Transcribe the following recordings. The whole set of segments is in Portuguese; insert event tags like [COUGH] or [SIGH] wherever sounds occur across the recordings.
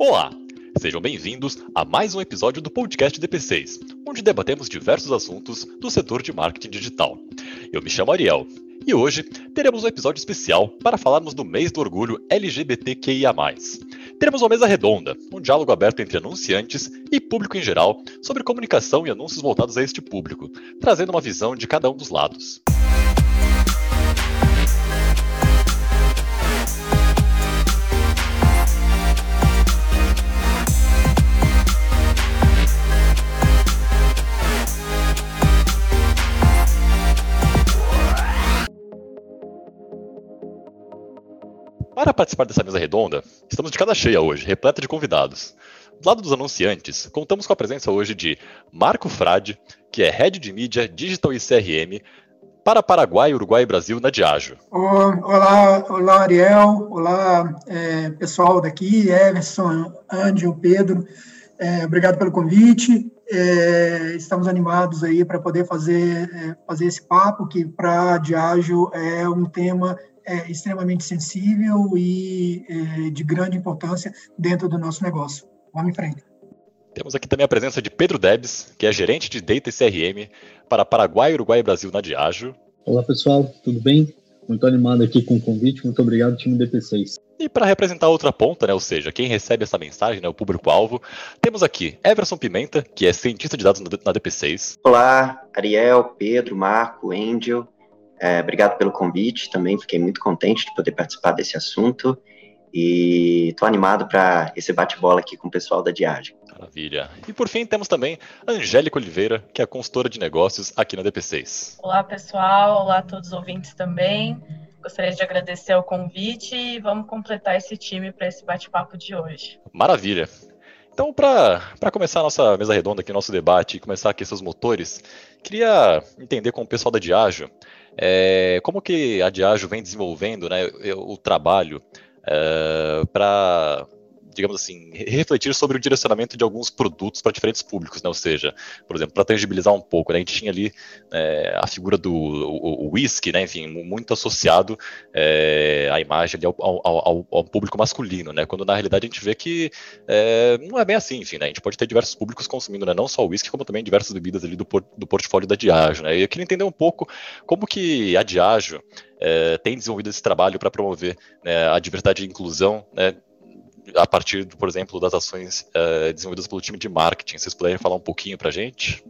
Olá! Sejam bem-vindos a mais um episódio do podcast DP6, onde debatemos diversos assuntos do setor de marketing digital. Eu me chamo Ariel e hoje teremos um episódio especial para falarmos do mês do orgulho LGBTQIA. Teremos uma mesa redonda, um diálogo aberto entre anunciantes e público em geral sobre comunicação e anúncios voltados a este público, trazendo uma visão de cada um dos lados. Para participar dessa mesa redonda, estamos de casa cheia hoje, repleta de convidados. Do lado dos anunciantes, contamos com a presença hoje de Marco Frade, que é Head de Mídia, Digital e CRM para Paraguai, Uruguai e Brasil na Diageo. Olá, olá Ariel, olá é, pessoal daqui, Everson, Ângelo, Pedro, é, obrigado pelo convite. É, estamos animados aí para poder fazer, é, fazer esse papo, que para a Diageo é um tema é, extremamente sensível e é, de grande importância dentro do nosso negócio. Vamos em frente. Temos aqui também a presença de Pedro Debs, que é gerente de Data e CRM para Paraguai, Uruguai e Brasil na Diageo. Olá pessoal, tudo bem? Muito animado aqui com o convite, muito obrigado time DP6. E para representar a outra ponta, né, ou seja, quem recebe essa mensagem, né, o público-alvo, temos aqui Everson Pimenta, que é cientista de dados na DP6. Olá, Ariel, Pedro, Marco, Angel. É, obrigado pelo convite, também fiquei muito contente de poder participar desse assunto e estou animado para esse bate-bola aqui com o pessoal da Diagem. Maravilha. E por fim temos também a Angélica Oliveira, que é a consultora de negócios aqui na DP6. Olá pessoal, olá a todos os ouvintes também. Gostaria de agradecer o convite e vamos completar esse time para esse bate-papo de hoje. Maravilha. Então, para começar a nossa mesa redonda aqui, nosso debate e começar aqui seus motores, queria entender com o pessoal da Diageo é, como que a Diageo vem desenvolvendo né, o trabalho é, para digamos assim, refletir sobre o direcionamento de alguns produtos para diferentes públicos, né? Ou seja, por exemplo, para tangibilizar um pouco, né? A gente tinha ali é, a figura do o whisky, né? Enfim, muito associado é, à imagem ao, ao, ao, ao, público masculino, né? Quando na realidade a gente vê que é, não é bem assim, enfim, né? A gente pode ter diversos públicos consumindo, né? Não só o whisky, como também diversas bebidas ali do, do portfólio da Diageo, né? E eu queria entender um pouco como que a Diageo é, tem desenvolvido esse trabalho para promover né, a diversidade e inclusão né, a partir, por exemplo, das ações uh, desenvolvidas pelo time de marketing. Vocês puderem falar um pouquinho para a gente?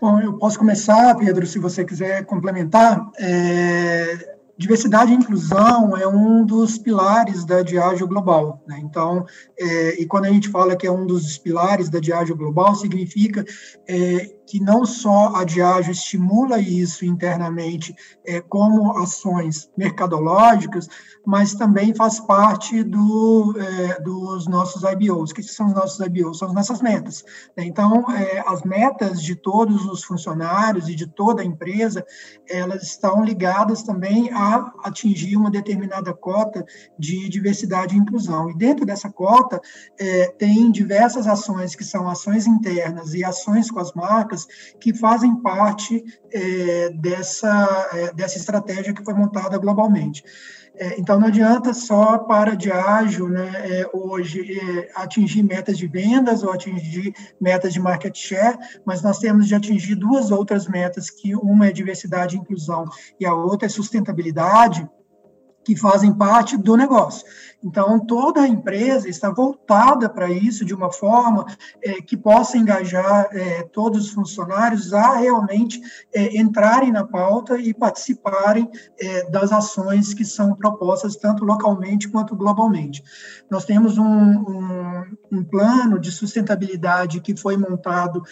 Bom, eu posso começar, Pedro, se você quiser complementar. É, diversidade e inclusão é um dos pilares da Diageo Global. Né? Então, é, e quando a gente fala que é um dos pilares da Diageo Global, significa é, que não só a Diageo estimula isso internamente é, como ações mercadológicas, mas também faz parte do, é, dos nossos IBOs. O que são os nossos IBOs? São as nossas metas. Né? Então, é, as metas de todos os funcionários e de toda a empresa, elas estão ligadas também a atingir uma determinada cota de diversidade e inclusão. E dentro dessa cota, é, tem diversas ações que são ações internas e ações com as marcas, que fazem parte é, dessa, é, dessa estratégia que foi montada globalmente. É, então, não adianta só para Diageo, né, é, hoje, é, atingir metas de vendas ou atingir metas de market share, mas nós temos de atingir duas outras metas, que uma é diversidade e inclusão e a outra é sustentabilidade, que fazem parte do negócio. Então, toda a empresa está voltada para isso de uma forma é, que possa engajar é, todos os funcionários a realmente é, entrarem na pauta e participarem das ações que são propostas tanto localmente quanto globalmente. Nós temos um, um, um plano de sustentabilidade que foi montado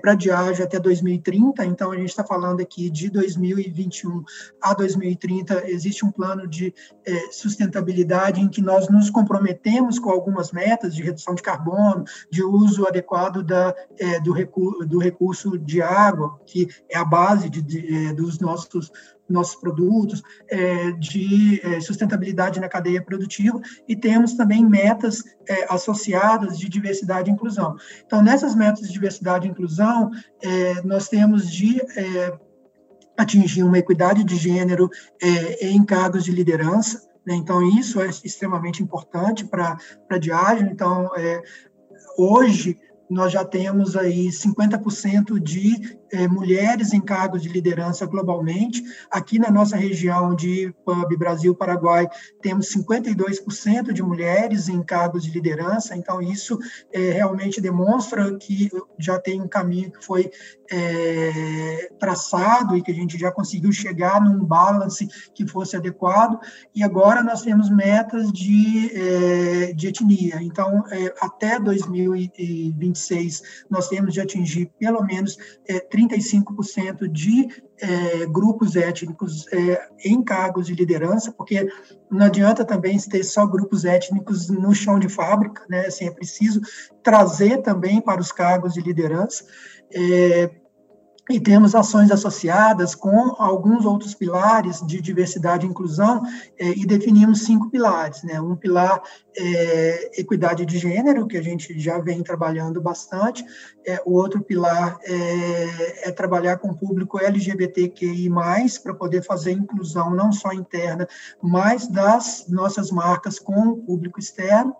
para a Diageo até 2030, então a gente está falando aqui de 2021 a 2030, existe um plano de é, sustentabilidade em que nós nos comprometemos com algumas metas de redução de carbono, de uso adequado da, é, do, recurso, do recurso de água, que é a base de, de, é, dos nossos nossos produtos, de sustentabilidade na cadeia produtiva, e temos também metas associadas de diversidade e inclusão. Então, nessas metas de diversidade e inclusão, nós temos de atingir uma equidade de gênero é, em cargos de liderança, Né? Então, isso é extremamente importante para a Diageo. Então, é, hoje, nós já temos aí 50% de é, mulheres em cargos de liderança globalmente. Aqui na nossa região de PUB, Brasil, Paraguai, temos 52% de mulheres em cargos de liderança, então isso é, realmente demonstra que já tem um caminho que foi é, traçado e que a gente já conseguiu chegar num balance que fosse adequado, e agora nós temos metas de, de etnia. Então, até 2026, nós temos de atingir pelo menos 35% de é, grupos étnicos é, em cargos de liderança, porque não adianta também ter só grupos étnicos no chão de fábrica, né? Assim, é preciso trazer também para os cargos de liderança. É, e temos ações associadas com alguns outros pilares de diversidade e inclusão, é, e definimos cinco pilares. Né? Um pilar é equidade de gênero, que a gente já vem trabalhando bastante, é, o outro pilar é, é trabalhar com o público LGBTQI, para poder fazer inclusão não só interna, mas das nossas marcas com o público externo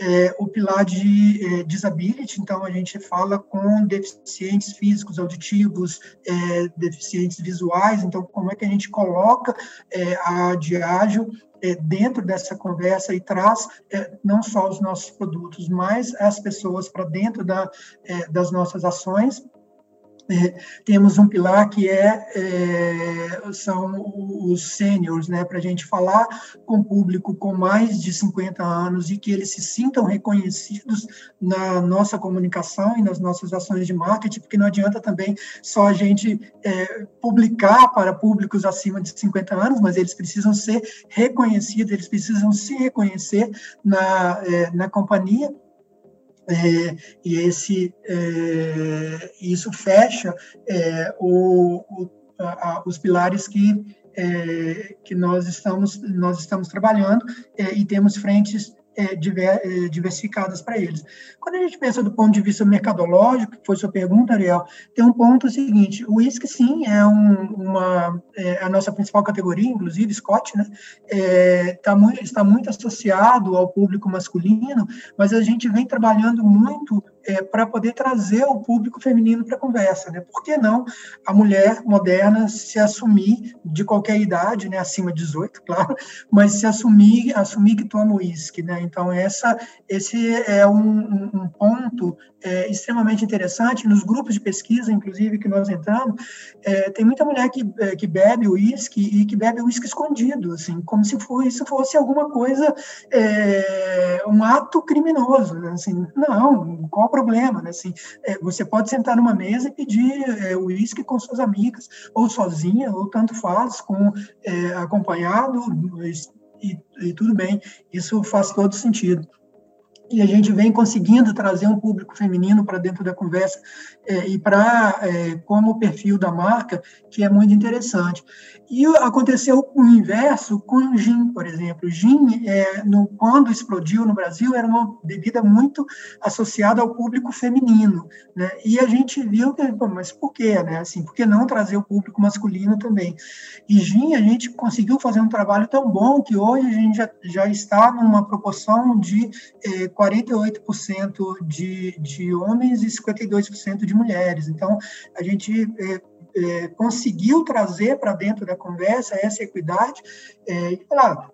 é, o pilar de é, disability, então a gente fala com deficientes físicos, auditivos, é, deficientes visuais, então como é que a gente coloca é, a Diageo é, dentro dessa conversa e traz é, não só os nossos produtos, mas as pessoas para dentro da, das nossas ações, é, temos um pilar que é, é são os seniors, né, para a gente falar com público com mais de 50 anos e que eles se sintam reconhecidos na nossa comunicação e nas nossas ações de marketing, porque não adianta também só a gente é, publicar para públicos acima de 50 anos, mas eles precisam ser reconhecidos, eles precisam se reconhecer na, é, na companhia é, e esse, é, isso fecha é, o, o, a, os pilares que, é, que nós, estamos, nós estamos trabalhando é, e temos frentes é, diver, é, diversificadas para eles. Quando a gente pensa do ponto de vista mercadológico, que foi sua pergunta, Ariel, tem um ponto seguinte: o uísque, sim, é, um, uma, é a nossa principal categoria, inclusive, Scott, né? É, tá muito, está muito associado ao público masculino, mas a gente vem trabalhando muito é, para poder trazer o público feminino para a conversa, né? Por que não a mulher moderna se assumir de qualquer idade, né? Acima de 18, [LAUGHS] claro, mas se assumir, assumir que toma uísque, né? Então essa, esse é um, um ponto é, extremamente interessante nos grupos de pesquisa, inclusive que nós entramos, é, tem muita mulher que, é, que bebe uísque e que bebe uísque escondido, assim, como se fosse, isso fosse alguma coisa, é, um ato criminoso, né? assim, não, qual o problema, né? Assim, é, você pode sentar numa mesa e pedir é, uísque com suas amigas, ou sozinha, ou tanto faz, com acompanhado, e, e tudo bem, isso faz todo sentido e a gente vem conseguindo trazer um público feminino para dentro da conversa é, e para é, como perfil da marca, que é muito interessante. E aconteceu o inverso com o gin, por exemplo. O gin, é, no, quando explodiu no Brasil, era uma bebida muito associada ao público feminino, né? E a gente viu que, mas por quê, né? Assim, por que não trazer o público masculino também? E gin, a gente conseguiu fazer um trabalho tão bom que hoje a gente já, já está numa proporção de é, 48% de, de homens e 52% de mulheres. Então, a gente é, é, conseguiu trazer para dentro da conversa essa equidade é, e falar,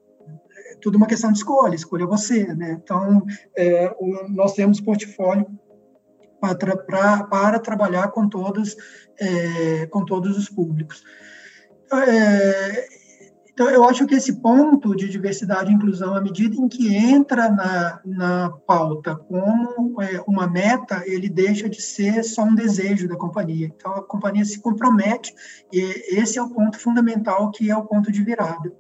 é tudo uma questão de escolha, escolha você, né? Então, é, o, nós temos portfólio para, para, para trabalhar com todos, é, com todos os públicos. É, então, eu acho que esse ponto de diversidade e inclusão, à medida em que entra na, na pauta como é, uma meta, ele deixa de ser só um desejo da companhia. Então, a companhia se compromete, e esse é o ponto fundamental, que é o ponto de virada.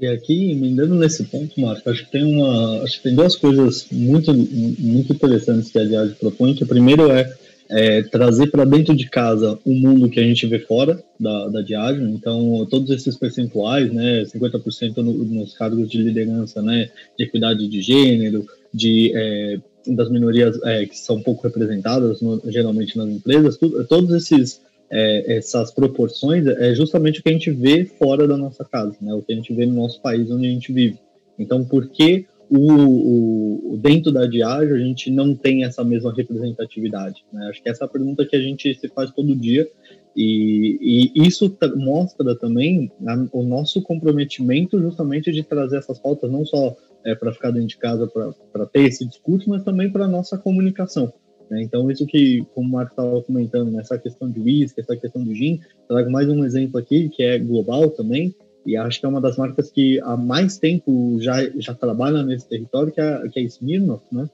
E aqui, emendando nesse ponto, Marco, acho que tem uma, acho que tem duas coisas muito, muito interessantes que a Diage propõe, que primeiro é é, trazer para dentro de casa o mundo que a gente vê fora da, da. Então, todos esses percentuais, né, 50% no, nos cargos de liderança, né, de equidade de gênero, de é, das minorias é, que são pouco representadas no, geralmente nas empresas, tudo, todos esses é, essas proporções é justamente o que a gente vê fora da nossa casa, né, o que a gente vê no nosso país onde a gente vive. Então, por que o, o, dentro da Diageo a gente não tem essa mesma representatividade? Né? Acho que essa é a pergunta que a gente se faz todo dia e, e isso mostra também a, o nosso comprometimento justamente de trazer essas pautas não só é, para ficar dentro de casa para ter esse discurso, mas também para nossa comunicação. Né? Então, isso que, como o Marco estava comentando, nessa né, questão de whisky, essa questão de gin, trago mais um exemplo aqui, que é global também, e acho que é uma das marcas que há mais tempo já, já trabalha nesse território, que é, que é Smirnoff, né?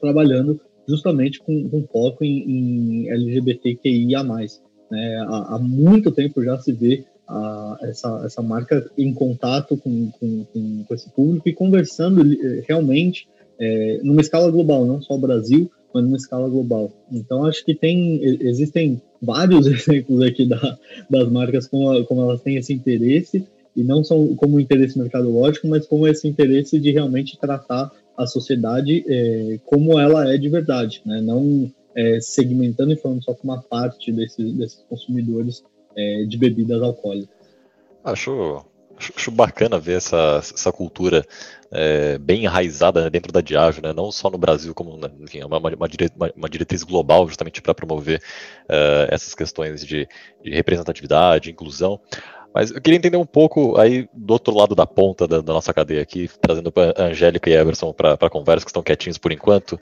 trabalhando justamente com, com foco em, em LGBTQIA+. Né? Há, há, muito tempo já se vê a, essa, essa marca em contato com, com, com, com esse público e conversando eh, realmente é, numa escala global, não só o Brasil, mas numa escala global. Então, acho que tem, existem vários [LAUGHS] exemplos aqui da, das marcas como, como elas têm esse interesse, e não só como interesse mercadológico, mas como esse interesse de realmente tratar a sociedade é, como ela é de verdade, né? não é, segmentando e falando só com uma parte desses, desses consumidores é, de bebidas alcoólicas. Acho, acho, bacana ver essa, essa cultura é, bem enraizada né, dentro da Diageo, né, não só no Brasil, como né, enfim, uma, uma, uma, diretriz global justamente para promover uh, essas questões de, de, representatividade, inclusão. Mas eu queria entender um pouco aí do outro lado da ponta da, da nossa cadeia aqui, trazendo para Angélica e Everson para a conversa, que estão quietinhos por enquanto.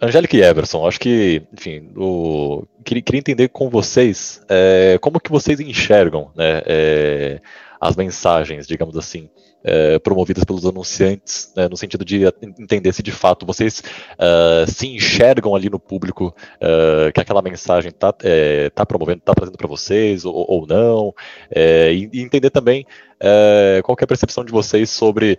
Angélica e Everson, acho que, enfim, o, queria, queria entender com vocês é, como que vocês enxergam né, é, as mensagens, digamos assim, é, promovidas pelos anunciantes, né, no sentido de entender se de fato vocês uh, se enxergam ali no público uh, que aquela mensagem está é, tá promovendo, está trazendo para vocês ou, ou não, é, e, entender também qual é a percepção de vocês sobre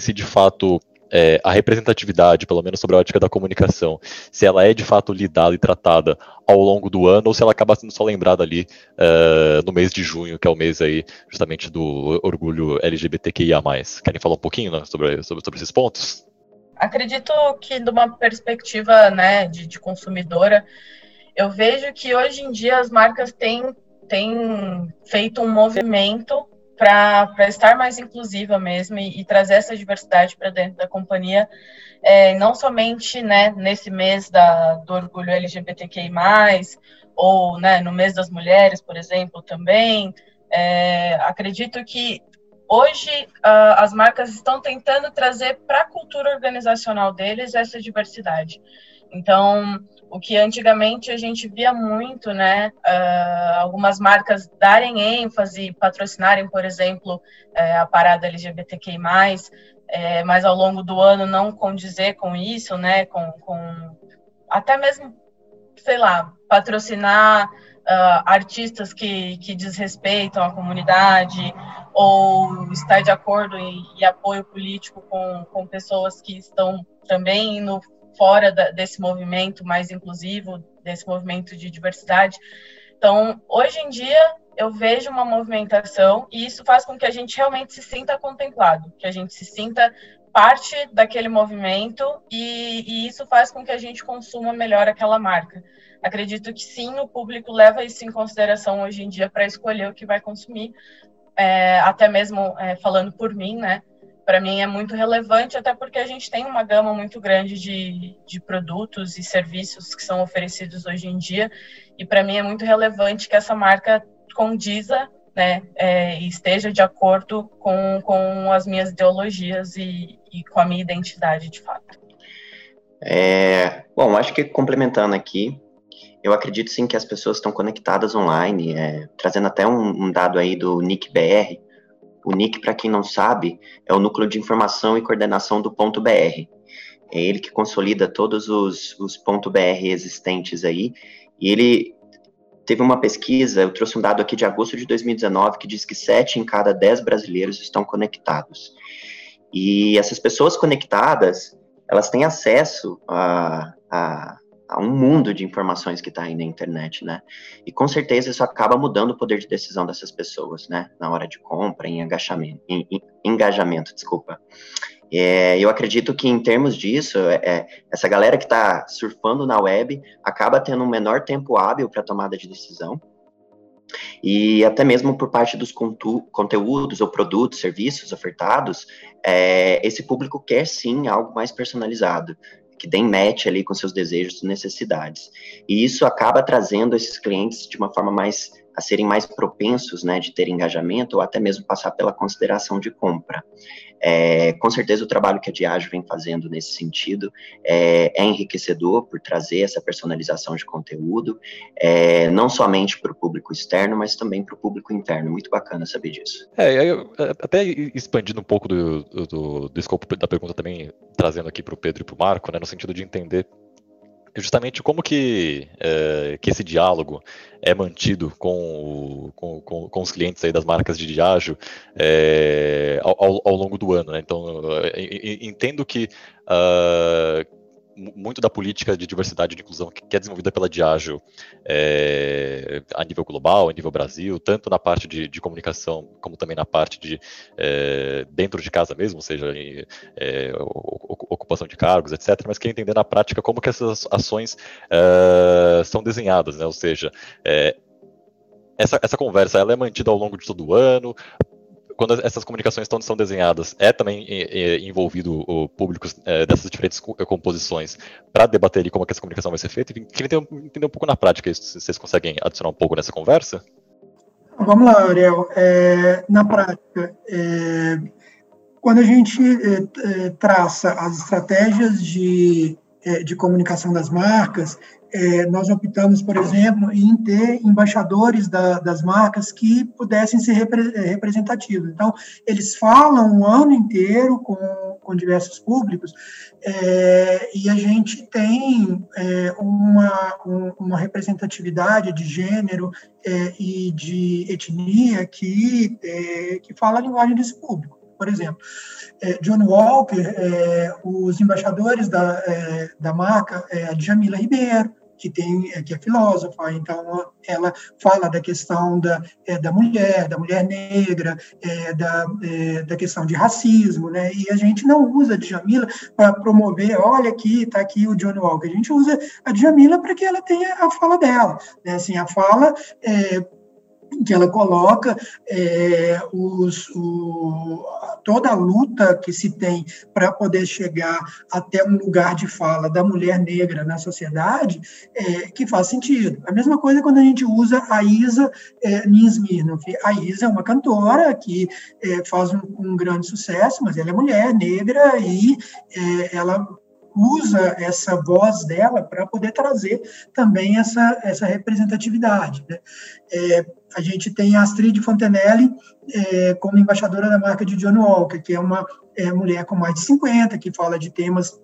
se de fato é, a representatividade, pelo menos sobre a ótica da comunicação, se ela é de fato lidada e tratada ao longo do ano ou se ela acaba sendo só lembrada ali uh, no mês de junho, que é o mês aí justamente do orgulho LGBTQIA+. Querem falar um pouquinho né, sobre, sobre, sobre esses pontos? Acredito que de uma perspectiva né, de, de consumidora, eu vejo que hoje em dia as marcas têm, têm feito um movimento para estar mais inclusiva mesmo e, e trazer essa diversidade para dentro da companhia, é, não somente né, nesse mês da, do orgulho LGBTQI+, ou né, no mês das mulheres, por exemplo, também. É, acredito que hoje uh, as marcas estão tentando trazer para a cultura organizacional deles essa diversidade. Então, o que antigamente a gente via muito, né? Uh, algumas marcas darem ênfase, patrocinarem, por exemplo, uh, a parada LGBTQI+, é, mas ao longo do ano não condizer com isso, né? Com, com até mesmo, sei lá, patrocinar uh, artistas que, que desrespeitam a comunidade ou estar de acordo e, e apoio político com, com pessoas que estão também no fora da, desse movimento mais inclusivo, desse movimento de diversidade. Então, hoje em dia, eu vejo uma movimentação e isso faz com que a gente realmente se sinta contemplado, que a gente se sinta parte daquele movimento e, e, isso faz com que a gente consuma melhor aquela marca. Acredito que sim, o público leva isso em consideração hoje em dia para escolher o que vai consumir, é, até mesmo é, falando por mim, né? Para mim é muito relevante, até porque a gente tem uma gama muito grande de, de produtos e serviços que são oferecidos hoje em dia, e para mim é muito relevante que essa marca condiza né, é, e esteja de acordo com, com as minhas ideologias e, e com a minha identidade de fato. É, bom, acho que complementando aqui, eu acredito sim que as pessoas estão conectadas online, é, trazendo até um, um, dado aí do Nick BR, o NIC, para quem não sabe, é o Núcleo de Informação e Coordenação do Ponto BR. É ele que consolida todos os, os ponto .br existentes aí, e ele teve uma pesquisa, eu trouxe um dado aqui de agosto de 2019, que diz que 7 em cada 10 brasileiros estão conectados. E essas pessoas conectadas, elas têm acesso a, a a um mundo de informações que está aí na internet, né? E com certeza isso acaba mudando o poder de decisão dessas pessoas, né? Na hora de compra, em engajamento, em, em engajamento, desculpa. É, eu acredito que em termos disso, é, é essa galera que está surfando na web acaba tendo um menor tempo hábil para tomada de decisão, E até mesmo por parte dos conteúdos ou produtos, serviços ofertados, é, esse público quer sim algo mais personalizado, que dê match ali com seus desejos e necessidades. E isso acaba trazendo esses clientes de uma forma mais a serem mais propensos, né, de ter engajamento ou até mesmo passar pela consideração de compra. É, com certeza o trabalho que a Diageo vem fazendo nesse sentido é, é enriquecedor por trazer essa personalização de conteúdo, é, não somente para o público externo, mas também para o público interno. Muito bacana saber disso. É, eu, até expandindo um pouco do, do, do escopo da pergunta também, trazendo aqui para o Pedro e para o Marco, né, no sentido de entender justamente como que, é, que esse diálogo é mantido com, com, com, com, os clientes aí das marcas de Diageo é, ao, ao, longo do ano. Né? Então, entendo que uh, muito da política de diversidade e de inclusão que é desenvolvida pela Diageo é, a nível global, a nível Brasil, tanto na parte de, de comunicação como também na parte de é, dentro de casa mesmo, ou seja, em, é, ocupação de cargos, etc. Mas quer entender na prática como que essas ações é, são desenhadas, né? ou seja, é, essa, essa conversa ela é mantida ao longo de todo o ano, quando essas comunicações estão, são desenhadas, é também é, envolvido o público é, dessas diferentes composições para debater ali como é que essa comunicação vai ser feita? Queria entender, entender um pouco na prática isso, se vocês conseguem adicionar um pouco nessa conversa? Vamos lá, Ariel. É, na prática, é, quando a gente é, traça as estratégias de, de comunicação das marcas, é, nós optamos, por exemplo, em ter embaixadores da, das marcas que pudessem ser repre, é, representativos. Então, eles falam o ano inteiro com, com diversos públicos é, e a gente tem é, uma, um, uma representatividade de gênero é, e de etnia que, é, que fala a linguagem desse público. Por exemplo, é, John Walker, é, os embaixadores da, é, da marca, é, a Djamila Ribeiro, que tem é, que é filósofa, então ela fala da questão da, é, da mulher, da mulher negra, é, da, é, da questão de racismo, né? E a gente não usa a Djamila para promover, olha aqui, está aqui o John Walker. A gente usa a Djamila para que ela tenha a fala dela, né? Assim, a fala é, que ela coloca é, os, o, toda a luta que se tem para poder chegar até um lugar de fala da mulher negra na sociedade, é, que faz sentido. A mesma coisa quando a gente usa a Isa é, Ninsmirnov. A Isa é uma cantora que é, faz um, um, grande sucesso, mas ela é mulher negra e é, ela usa essa voz dela para poder trazer também essa, essa representatividade. Né? É, a gente tem a Astrid Fontenelle é, como embaixadora da marca de John Walker, que é uma é, mulher com mais de 50, que fala de temas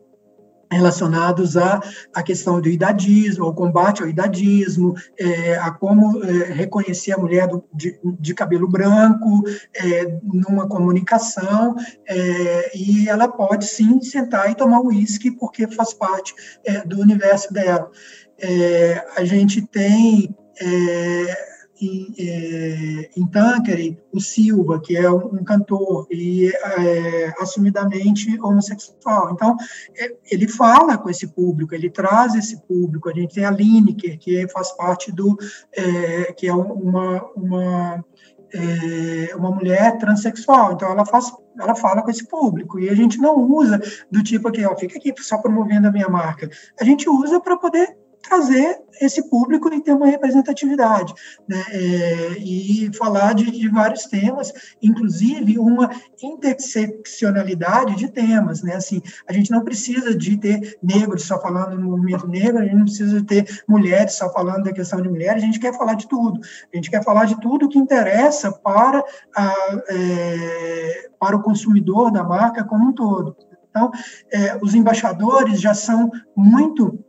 relacionados à, à questão do idadismo, ao combate ao idadismo, é, a como é, reconhecer a mulher do, de, de, cabelo branco é, numa comunicação, é, e ela pode sim sentar e tomar uísque, porque faz parte é, do universo dela. É, a gente tem em, é, em Tanqueray, o Silva, que é um, cantor e é, assumidamente homossexual. Então, é, ele fala com esse público, ele traz esse público. A gente tem a Lineker, que faz parte do... É, que é uma, uma, é, uma mulher transexual. Então, ela faz ela fala com esse público e a gente não usa do tipo aqui, ó, fica aqui só promovendo a minha marca. A gente usa para poder trazer esse público e ter uma representatividade, né? É, e falar de, de, vários temas, inclusive uma interseccionalidade de temas, né? Assim, a gente não precisa de ter negros só falando no movimento negro, a gente não precisa de ter mulheres só falando da questão de mulheres, a gente quer falar de tudo, a gente quer falar de tudo que interessa para, a, é, para o consumidor da marca como um todo. Então, é, os embaixadores já são muito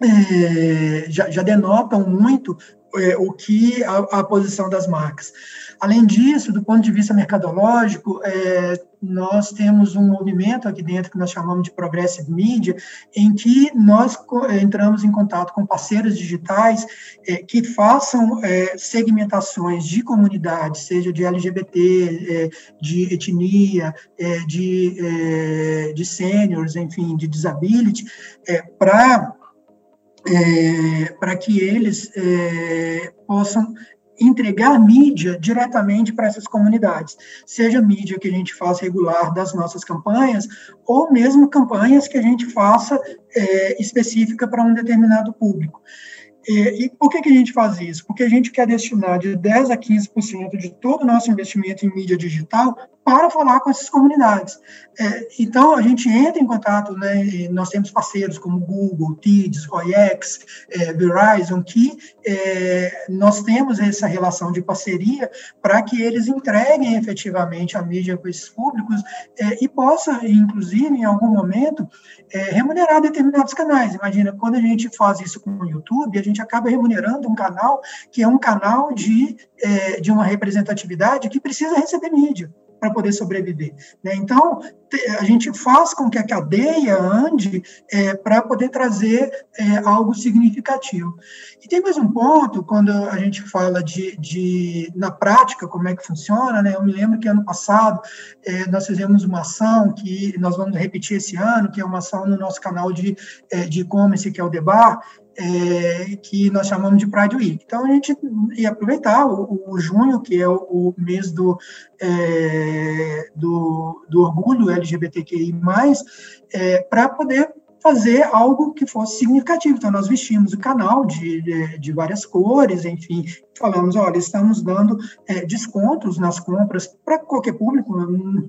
é, já, já, denotam muito é, o que a, a, posição das marcas. Além disso, do ponto de vista mercadológico, é, nós temos um movimento aqui dentro que nós chamamos de Progressive Media, em que nós entramos em contato com parceiros digitais é, que façam é, segmentações de comunidades, seja de LGBT, é, de etnia, é, de, é, de seniors, enfim, de disability, para é, para que eles é, possam entregar mídia diretamente para essas comunidades, seja mídia que a gente faça regular das nossas campanhas, ou mesmo campanhas que a gente faça é, específica para um determinado público. E, e, por que, que a gente faz isso? Porque a gente quer destinar de 10% a 15% de todo o nosso investimento em mídia digital para falar com essas comunidades. É, então, a gente entra em contato, né, nós temos parceiros como Google, TIDS, OIX, é, Verizon, que é, nós temos essa relação de parceria para que eles entreguem efetivamente a mídia para esses públicos é, e possa, inclusive, em algum momento, é, remunerar determinados canais. Imagina, quando a gente faz isso com o YouTube, a gente acaba remunerando um canal que é um canal de, é, de uma representatividade que precisa receber mídia para poder sobreviver. Né? Então, a gente faz com que a cadeia ande é, para poder trazer é, algo significativo. E tem mais um ponto, quando a gente fala de, de na prática, como é que funciona, né? eu me lembro que ano passado é, nós fizemos uma ação que nós vamos repetir esse ano, que é uma ação no nosso canal de é, e-commerce, que é o Debar, é, que nós chamamos de Pride Week. Então, a gente ia aproveitar o, o junho, que é o, o mês do, é, do, do, orgulho LGBTQI+, é, para poder fazer algo que fosse significativo. Então, nós vestimos o canal de, de, de várias cores, enfim, falamos, olha, estamos dando é, descontos nas compras para qualquer público,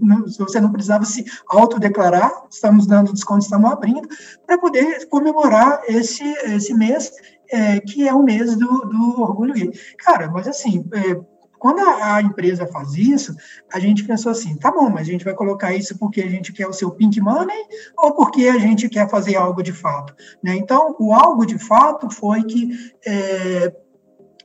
não, você não precisava se autodeclarar, estamos dando descontos, estamos abrindo, para poder comemorar esse, esse mês, é, que é o mês do, do orgulho gay. Cara, mas assim, é, quando a, a, empresa faz isso, a gente pensou assim, tá bom, mas a gente vai colocar isso porque a gente quer o seu pink money ou porque a gente quer fazer algo de fato, né? Então, o algo de fato foi que é,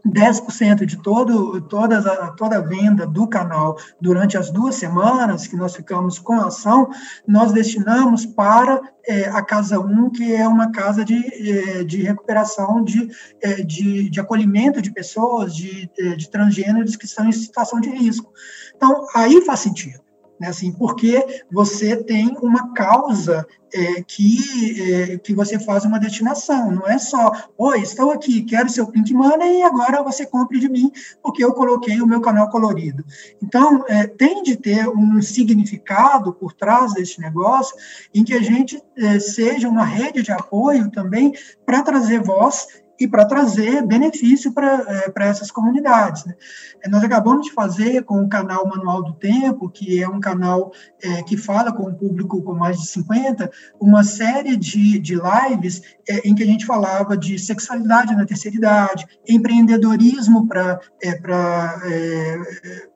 10% de todo, todas a, toda a venda do canal durante as duas semanas que nós ficamos com a ação, nós destinamos para é, a Casa 1, que é uma casa de, é, de recuperação, de, é, de, de, acolhimento de pessoas, de, é, de transgêneros que estão em situação de risco. Então, aí faz sentido né, assim, porque você tem uma causa é, que, é, que você faz uma destinação, não é só, oi, estou aqui, quero seu Pink Money e agora você compre de mim porque eu coloquei o meu canal colorido. Então, é, tem de ter um significado por trás desse negócio em que a gente é, seja uma rede de apoio também para trazer voz e para trazer benefício para é, essas comunidades. Né? É, nós acabamos de fazer com o canal Manual do Tempo, que é um canal é, que fala com o público com mais de 50, uma série de, de lives é, em que a gente falava de sexualidade na terceira idade, empreendedorismo para é, é,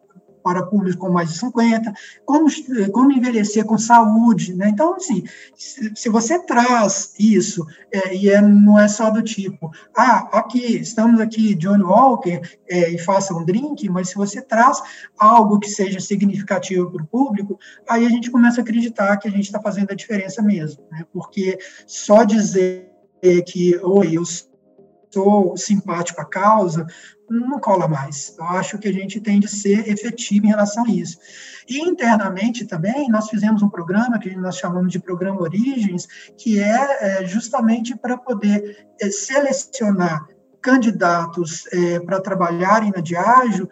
para público com mais de 50, como, como envelhecer com saúde, né? Então, assim, se, se você traz isso, é, e é, não é só do tipo, ah, aqui, estamos aqui, John Walker, é, e faça um drink, mas se você traz algo que seja significativo para o público, aí a gente começa a acreditar que a gente está fazendo a diferença mesmo, né? Porque só dizer que, oi, eu sou simpático à causa, não cola mais. Eu acho que a gente tem de ser efetivo em relação a isso. E internamente também, nós fizemos um programa que nós chamamos de Programa Origens, que é, é justamente para poder é, selecionar candidatos é, para trabalharem na Diágio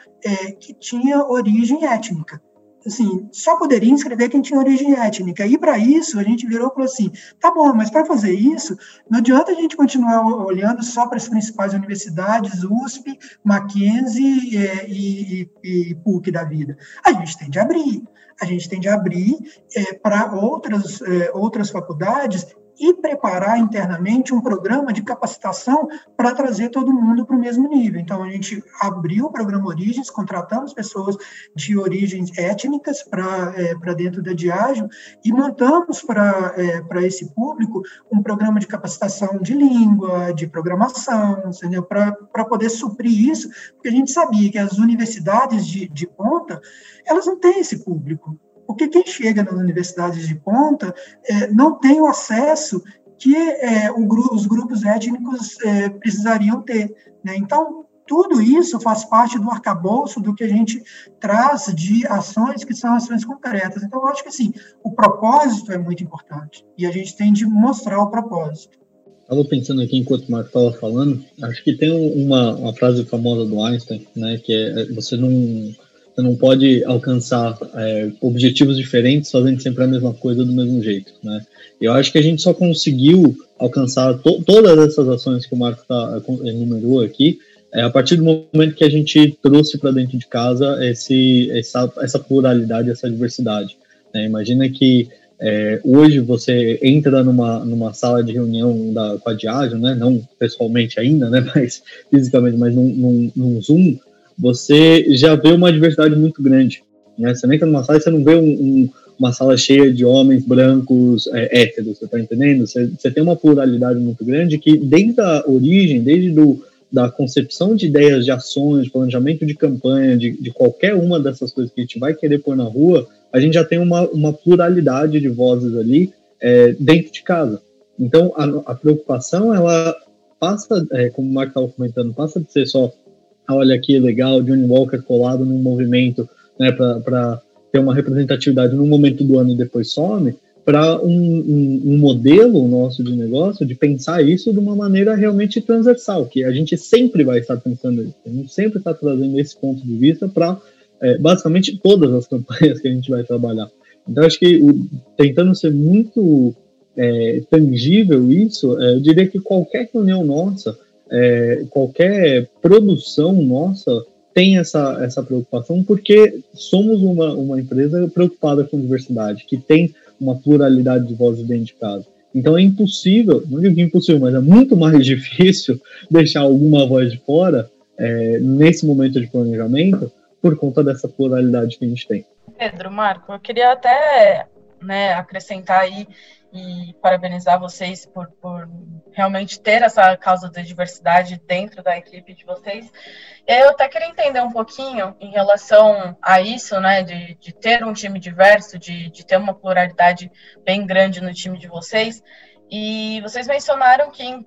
que tinha origem étnica assim, só poderia inscrever quem tinha origem étnica. E para isso, a gente virou e falou assim: tá bom, mas para fazer isso, não adianta a gente continuar olhando só para as principais universidades, USP, Mackenzie é, e, e, e, PUC da vida. A gente tem de abrir. A gente tem de abrir é, para outras, é, outras faculdades e preparar internamente um programa de capacitação para trazer todo mundo para o mesmo nível. Então, a gente abriu o programa Origens, contratamos pessoas de origens étnicas para é, dentro da Diageo e montamos para é, esse público um programa de capacitação de língua, de programação, para poder suprir isso, porque a gente sabia que as universidades de, de ponta, elas não têm esse público. Porque quem chega nas universidades de ponta é, não tem o acesso que é, os grupos étnicos é, precisariam ter. Né? Então, tudo isso faz parte do arcabouço do que a gente traz de ações que são ações concretas. Então, eu acho que assim, o propósito é muito importante e a gente tem de mostrar o propósito. Estava pensando aqui enquanto o Marco estava falando, acho que tem uma, uma frase famosa do Einstein, né, que é você não você não pode alcançar é, objetivos diferentes fazendo sempre a mesma coisa do mesmo jeito, né? Eu acho que a gente só conseguiu alcançar to todas essas ações que o Marco tá, enumerou aqui é, a partir do momento que a gente trouxe para dentro de casa esse, essa, essa pluralidade, essa diversidade. Né? Imagina que é, hoje você entra numa, numa sala de reunião da, com a Diageo, né? não pessoalmente ainda, né? [LAUGHS] mas fisicamente, mas num, num, num Zoom, você já vê uma diversidade muito grande. Né? Você entra numa sala você não vê um, um, uma sala cheia de homens brancos é, héteros, você está entendendo? Você, você, tem uma pluralidade muito grande que, desde a origem, desde do, da concepção de ideias, de ações, de planejamento de campanha, de, de qualquer uma dessas coisas que a gente vai querer pôr na rua, a gente já tem uma, uma pluralidade de vozes ali é, dentro de casa. Então, a, a preocupação, ela passa, é, como o Marco estava comentando, passa de ser só olha que legal, Johnny Walker colado num movimento, né, para ter uma representatividade num momento do ano e depois some, para um, um, um, modelo nosso de negócio de pensar isso de uma maneira realmente transversal, que a gente sempre vai estar pensando isso, a gente sempre está trazendo esse ponto de vista para é, basicamente todas as [LAUGHS] campanhas que a gente vai trabalhar. Então, acho que o, tentando ser muito é, tangível isso, é, eu diria que qualquer reunião nossa, é, qualquer produção nossa tem essa, essa preocupação porque somos uma, uma empresa preocupada com diversidade, que tem uma pluralidade de vozes dentro de casa. Então é impossível, não digo é impossível, mas é muito mais [LAUGHS] difícil deixar alguma voz de fora é, nesse momento de planejamento por conta dessa pluralidade que a gente tem. Pedro, Marco, eu queria até né, acrescentar aí e parabenizar vocês por, por realmente ter essa causa da diversidade dentro da equipe de vocês. Eu até queria entender um pouquinho em relação a isso, né, de, de ter um time diverso, de, de ter uma pluralidade bem grande no time de vocês. E vocês mencionaram que, em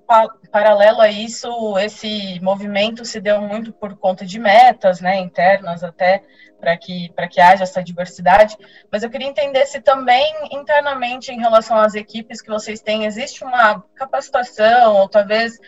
paralelo a isso, esse movimento se deu muito por conta de metas né, internas, até para que, que haja essa diversidade. Mas eu queria entender se também, internamente, em relação às equipes que vocês têm, existe uma capacitação, ou talvez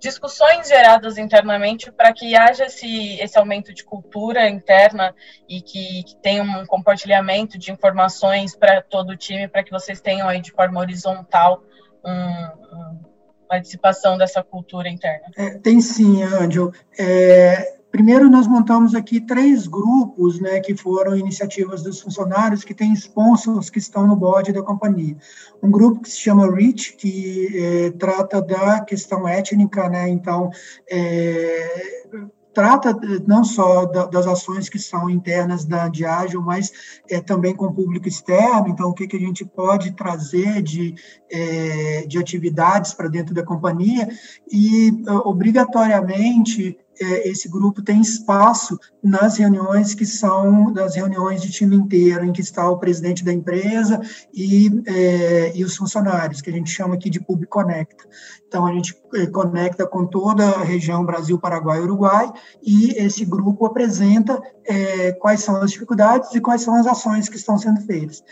discussões geradas internamente para que haja esse, esse aumento de cultura interna e que, que tenha um compartilhamento de informações para todo o time, para que vocês tenham aí de forma horizontal um, um, participação dessa cultura interna? É, tem sim, Angel. É, Primeiro, nós montamos aqui três grupos, né, que foram iniciativas dos funcionários que têm sponsors que estão no board da companhia. Um grupo que se chama REACH, que é, trata da questão étnica, né, então, é, trata não só da, das ações que são internas da Diageo, mas é, também com o público externo, então o que, que a gente pode trazer de, é, de atividades para dentro da companhia, e obrigatoriamente esse grupo tem espaço nas reuniões que são das reuniões de time inteiro, em que está o presidente da empresa e, é, e os funcionários, que a gente chama aqui de Pub Conecta. Então, a gente é, conecta com toda a região Brasil, Paraguai e Uruguai, e esse grupo apresenta é, quais são as dificuldades e quais são as ações que estão sendo feitas.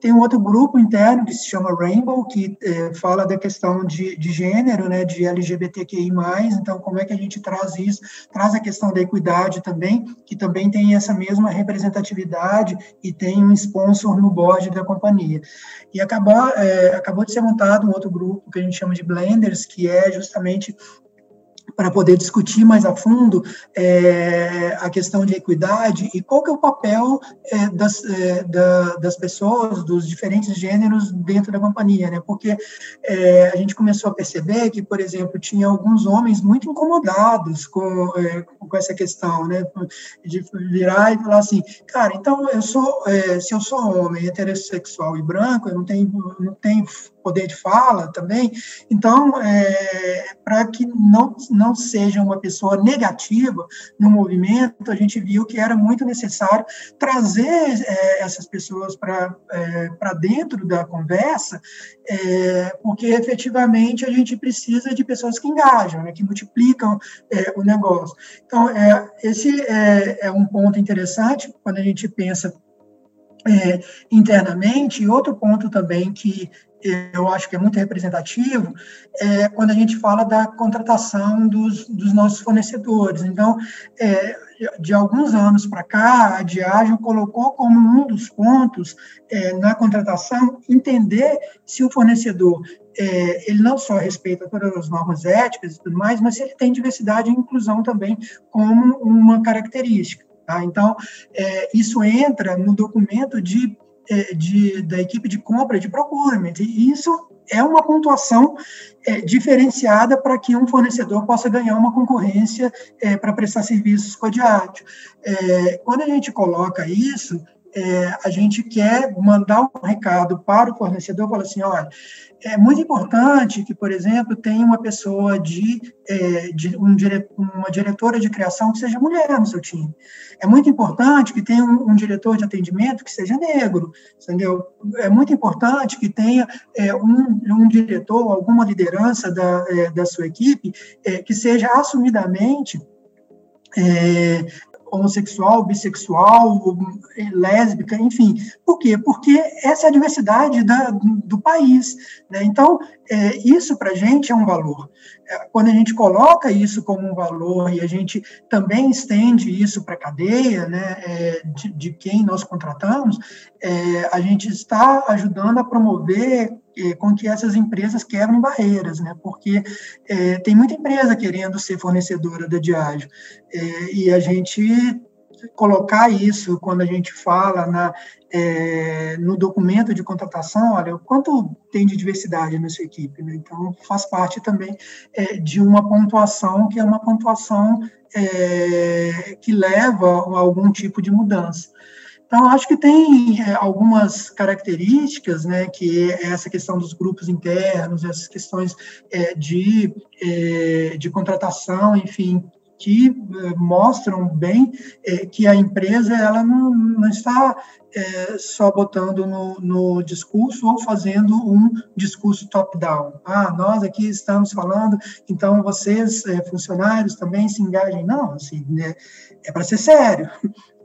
Tem um outro grupo interno que se chama Rainbow, que é, fala da questão de, de gênero, né, de LGBTQI+, então como é que a gente traz isso, traz a questão da equidade também, que também tem essa mesma representatividade e tem um sponsor no board da companhia. E acabou, é, acabou de ser montado um outro grupo que a gente chama de Blenders, que é justamente para poder discutir mais a fundo é, a questão de equidade e qual que é o papel é, das, é, da, das pessoas, dos diferentes gêneros dentro da companhia, né? Porque é, a gente começou a perceber que, por exemplo, tinha alguns homens muito incomodados com, é, com essa questão, né? De virar e falar assim, cara, então eu sou, é, se eu sou homem heterossexual e branco, eu não tenho, não tenho poder de fala também. Então, é, para que não, não seja uma pessoa negativa no movimento, a gente viu que era muito necessário trazer é, essas pessoas para é, dentro da conversa, é, porque efetivamente a gente precisa de pessoas que engajam, né, que multiplicam é, o negócio. Então, é, esse é, é um ponto interessante quando a gente pensa é, internamente. E outro ponto também que eu acho que é muito representativo é quando a gente fala da contratação dos, dos nossos fornecedores. Então, é, de alguns anos para cá, a Diageo colocou como um dos pontos é, na contratação entender se o fornecedor é, ele não só respeita todas as normas éticas e tudo mais, mas se ele tem diversidade e inclusão também como uma característica. Tá? Então, é, isso entra no documento de, é, de, da equipe de compra de procurement, e isso é uma pontuação é, diferenciada para que um fornecedor possa ganhar uma concorrência é, para prestar serviços com a. É, quando a gente coloca isso, é, a gente quer mandar um recado para o fornecedor, falar assim, olha, é muito importante que, por exemplo, tenha uma pessoa de, é, de um dire, uma diretora de criação que seja mulher no seu time. É muito importante que tenha um, um diretor de atendimento que seja negro, entendeu? É muito importante que tenha é, um, um diretor, alguma liderança da, é, da sua equipe é, que seja assumidamente é, homossexual, bissexual, lésbica, enfim. Por quê? Porque essa é a diversidade da, do país. Né? Então, é, isso para a gente é um valor. É, quando a gente coloca isso como um valor e a gente também estende isso para a cadeia né, é, de, de, quem nós contratamos, é, a gente está ajudando a promover com que essas empresas quebrem barreiras, né? Porque é, tem muita empresa querendo ser fornecedora da Diageo é, e a gente colocar isso quando a gente fala na, é, no documento de contratação, olha, quanto tem de diversidade na sua equipe, né? Então, faz parte também é, de uma pontuação que é uma pontuação é, que leva a algum tipo de mudança. Então, acho que tem é, algumas características, né, que é essa questão dos grupos internos, essas questões é, de, é, de contratação, enfim, que é, mostram bem é, que a empresa ela não, não está é, só botando no, no, discurso ou fazendo um discurso top-down. Ah, nós aqui estamos falando, então vocês, funcionários, também se engajem. Não, assim, né, é para ser sério.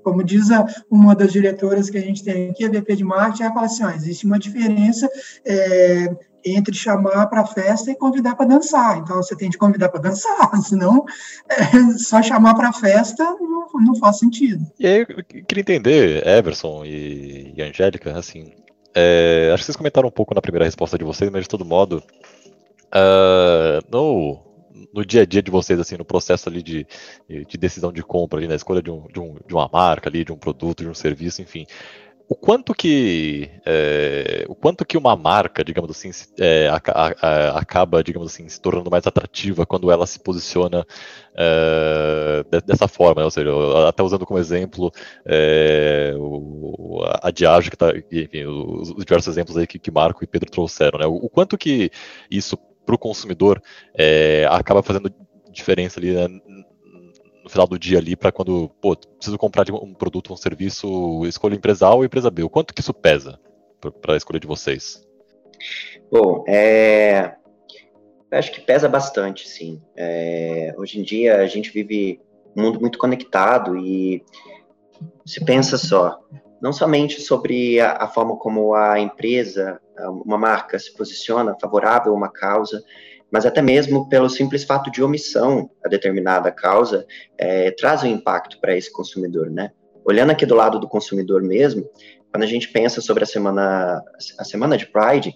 Como diz a, uma das diretoras que a gente tem aqui, a VP de marketing, ela fala assim, existe uma diferença é, entre chamar para festa e convidar para dançar. Então, você tem que convidar para dançar, [LAUGHS] senão é, só chamar para festa não, não, faz sentido. E aí, eu queria entender, Everson e, e Angélica, assim, é, acho que vocês comentaram um pouco na primeira resposta de vocês, mas de todo modo, uh, no no dia a dia de vocês, assim, no processo ali de, de decisão de compra, ali, na escolha de, um, de, um, de uma marca ali, de um produto, de um serviço, enfim, o quanto que é, o quanto que uma marca, digamos assim, é, a, a, acaba, digamos assim, se tornando mais atrativa quando ela se posiciona é, dessa forma, né? ou seja, até usando como exemplo o, a Diageo, que tá, enfim, os, os, diversos exemplos aí que, que Marco e Pedro trouxeram, né? O, o quanto que isso para o consumidor é, acaba fazendo diferença ali né, no final do dia ali para quando, pô, preciso comprar um produto, um serviço, escolha empresa A ou empresa B. O quanto que isso pesa para a escolha de vocês? Bom, é, acho que pesa bastante, sim. É, hoje em dia a gente vive um mundo muito conectado e se pensa só, não somente sobre a, a forma como a empresa uma marca se posiciona favorável a uma causa, mas até mesmo pelo simples fato de omissão a determinada causa, é, traz um impacto para esse consumidor, né? Olhando aqui do lado do consumidor mesmo, quando a gente pensa sobre a semana, a semana de Pride,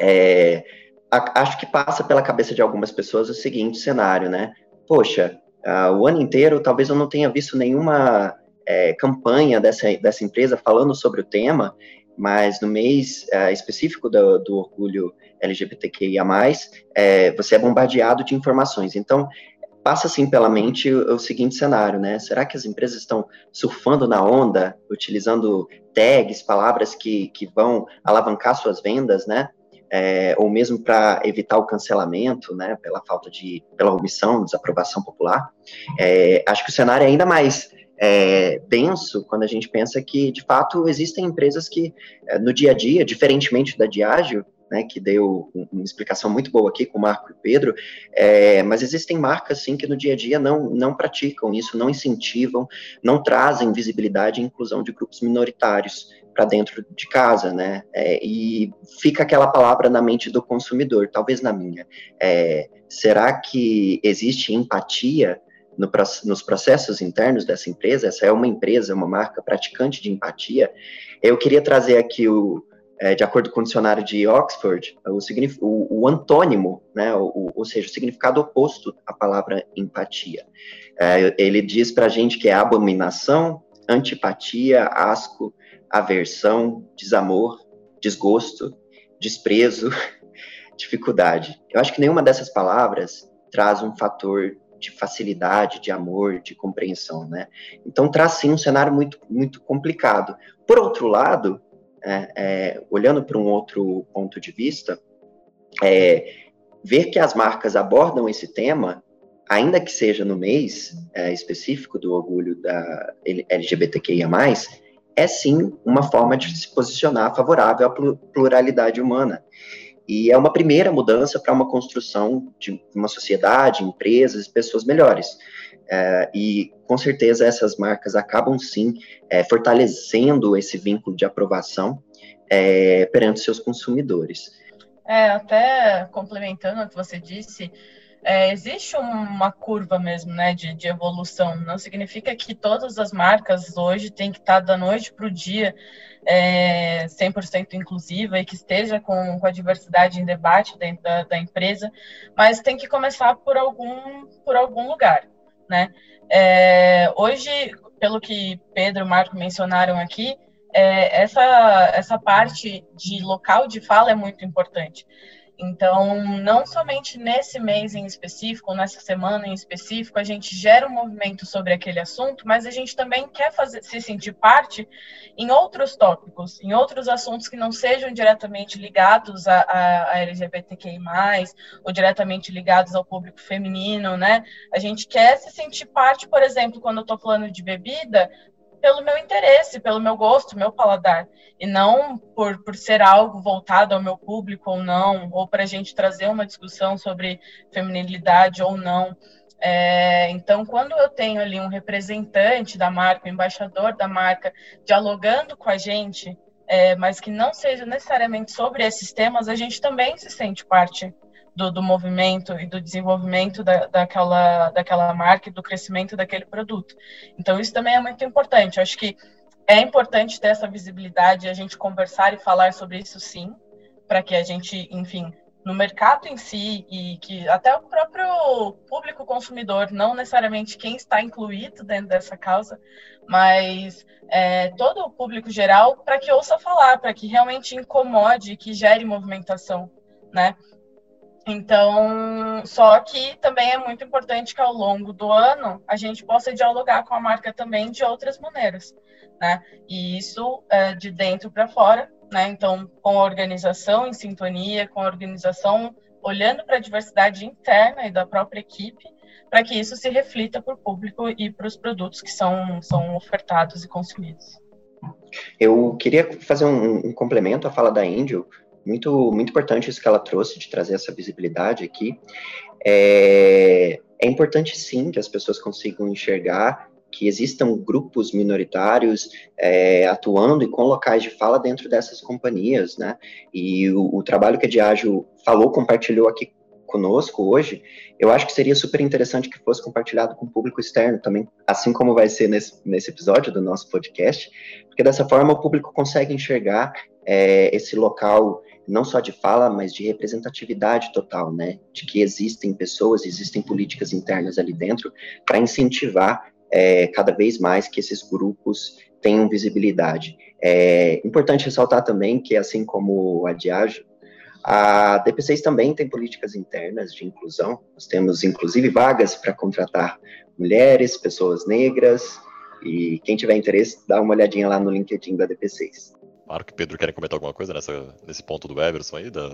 é, a, acho que passa pela cabeça de algumas pessoas o seguinte cenário, né? Poxa, uh, o ano inteiro talvez eu não tenha visto nenhuma é, campanha dessa, dessa empresa falando sobre o tema, mas no mês uh, específico do, do, orgulho LGBTQIA+, é, você é bombardeado de informações. Então, passa assim pela mente o, o, seguinte cenário, né? Será que as empresas estão surfando na onda, utilizando tags, palavras que, que vão alavancar suas vendas, né? É, ou mesmo para evitar o cancelamento, né? Pela falta de, pela omissão, desaprovação popular. É, acho que o cenário é ainda mais é, denso quando a gente pensa que, de fato, existem empresas que, é, no dia a dia, diferentemente da Diageo, né, que deu uma explicação muito boa aqui com o Marco e o Pedro, é, mas existem marcas, sim, que no dia a dia não, não praticam isso, não incentivam, não trazem visibilidade e inclusão de grupos minoritários para dentro de casa, né? É, e fica aquela palavra na mente do consumidor, talvez na minha. É, será que existe empatia no, nos processos internos dessa empresa? Essa é uma empresa, uma marca praticante de empatia. Eu queria trazer aqui o, é, de acordo com o dicionário de Oxford, o, o, o antônimo, né, o, ou seja, o significado oposto à palavra empatia. É, ele diz para a gente que é abominação, antipatia, asco, aversão, desamor, desgosto, desprezo, [LAUGHS] dificuldade. Eu acho que nenhuma dessas palavras traz um fator de facilidade, de amor, de compreensão, né? Então traz sim um cenário muito muito complicado. Por outro lado, é, é, olhando para um outro ponto de vista, é, ver que as marcas abordam esse tema, ainda que seja no mês é, específico do orgulho da LGBTQIA+, é sim uma forma de se posicionar favorável à pluralidade humana. E é uma primeira mudança para uma construção de uma sociedade, empresas, pessoas melhores. É, e com certeza essas marcas acabam sim é, fortalecendo esse vínculo de aprovação é, perante seus consumidores. É, até complementando o que você disse, é, existe uma curva mesmo, né, de, de, evolução. Não significa que todas as marcas hoje têm que estar da noite para o dia é, 100% inclusiva e que esteja com, com, a diversidade em debate dentro da, da, empresa, mas tem que começar por algum, por algum lugar, né? É, hoje, pelo que Pedro e Marco mencionaram aqui, é, essa, essa parte de local de fala é muito importante. Então, não somente nesse mês em específico, nessa semana em específico, a gente gera um movimento sobre aquele assunto, mas a gente também quer fazer, se sentir parte em outros tópicos, em outros assuntos que não sejam diretamente ligados a, a, a LGBTQI, ou diretamente ligados ao público feminino, né? A gente quer se sentir parte, por exemplo, quando eu estou falando de bebida, pelo meu interesse, pelo meu gosto, meu paladar, e não por, por ser algo voltado ao meu público ou não, ou para a gente trazer uma discussão sobre feminilidade ou não. É, então, quando eu tenho ali um representante da marca, um embaixador da marca, dialogando com a gente, é, mas que não seja necessariamente sobre esses temas, a gente também se sente parte do, do movimento e do desenvolvimento da, daquela, daquela marca e do crescimento daquele produto. Então, isso também é muito importante. Eu acho que é importante ter essa visibilidade, a gente conversar e falar sobre isso sim, para que a gente, enfim, no mercado em si e que até o próprio público consumidor, não necessariamente quem está incluído dentro dessa causa, mas é, todo o público geral, para que ouça falar, para que realmente incomode, que gere movimentação, né? Então, só que também é muito importante que ao longo do ano a gente possa dialogar com a marca também de outras maneiras, né? E isso é de dentro para fora, né? Então, com a organização em sintonia, com a organização olhando para a diversidade interna e da própria equipe, para que isso se reflita para o público e para os produtos que são, são ofertados e consumidos. Eu queria fazer um, um complemento à fala da Angel, muito, muito importante isso que ela trouxe, de trazer essa visibilidade aqui. É, é importante, sim, que as pessoas consigam enxergar que existam grupos minoritários é, atuando e com locais de fala dentro dessas companhias, né? E o, o trabalho que a Diageo falou, compartilhou aqui conosco hoje, eu acho que seria super interessante que fosse compartilhado com o público externo também, assim como vai ser nesse, nesse episódio do nosso podcast, porque dessa forma o público consegue enxergar é, esse local não só de fala, mas de representatividade total, né? De que existem pessoas, existem políticas internas ali dentro para incentivar é, cada vez mais que esses grupos tenham visibilidade. É importante ressaltar também que, assim como a Diageo, a DP6 também tem políticas internas de inclusão. Nós temos, inclusive, vagas para contratar mulheres, pessoas negras, e quem tiver interesse, dá uma olhadinha lá no LinkedIn da DP6. Marco e Pedro querem comentar alguma coisa nessa, nesse ponto do Everson aí? Da,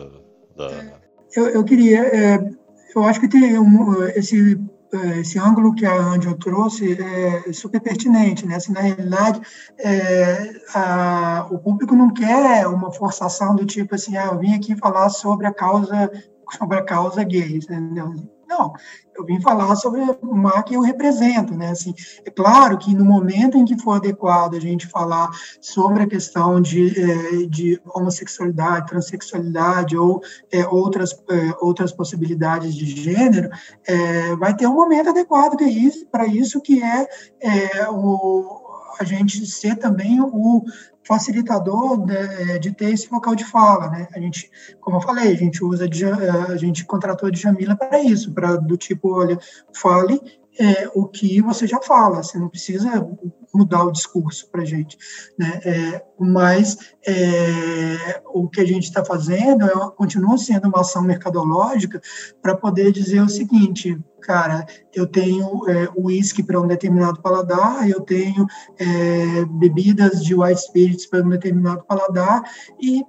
da... Eu, eu queria. É, eu acho que tem um, esse, é, esse ângulo que a Angel trouxe é super pertinente, né? Assim, na realidade, é, a, o público não quer uma forçação do tipo assim, ah, eu vim aqui falar sobre a causa sobre a causa gay, entendeu? Não, eu vim falar sobre o mar que eu represento, né? Assim, é claro que no momento em que for adequado a gente falar sobre a questão de, é, de homossexualidade, transexualidade ou é, outras, é, outras possibilidades de gênero, é, vai ter um momento adequado que é isso, para isso que é, é o a gente ser também o, facilitador de, é, de, ter esse local de fala, né? A gente, como eu falei, a gente usa, de, é, a gente contratou a Djamila para isso, para do tipo, olha, fale é, o que você já fala, você não precisa mudar o discurso para a gente, né? É, mas é, o que a gente está fazendo é, continua sendo uma ação mercadológica para poder dizer o seguinte, cara, eu tenho é, uísque para um determinado paladar, eu tenho é, bebidas de white spirits para um determinado paladar e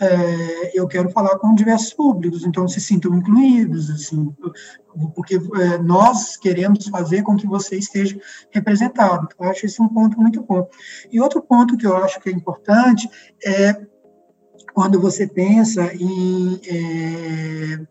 é, eu quero falar com diversos públicos, então se sintam incluídos, assim, porque é, nós queremos fazer com que você esteja representado. Eu acho esse um ponto muito bom. E outro ponto que eu acho que é importante é quando você pensa em, é,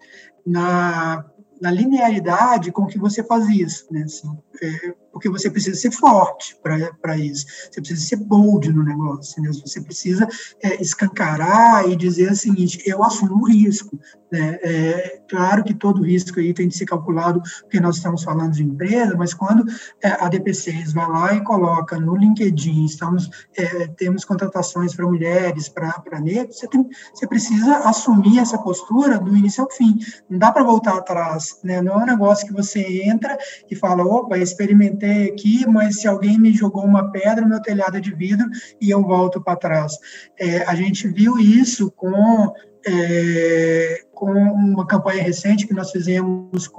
na, na linearidade com que você faz isso, né? Assim, é, porque você precisa ser forte para isso, você precisa ser bold no negócio, né? você precisa é, escancarar e dizer o seguinte: eu assumo o risco. Né? É, claro que todo risco aí tem de ser calculado, porque nós estamos falando de empresa, mas quando é, a DPCs vai lá e coloca no LinkedIn, estamos, é, temos contratações para mulheres, para negros, você, tem, você precisa assumir essa postura do início ao fim. Não dá para voltar atrás, né? não é um negócio que você entra e fala: opa, experimentei aqui, mas se alguém me jogou uma pedra, meu telhado é de vidro e eu volto para trás. É, a gente viu isso com, é, com uma campanha recente que nós fizemos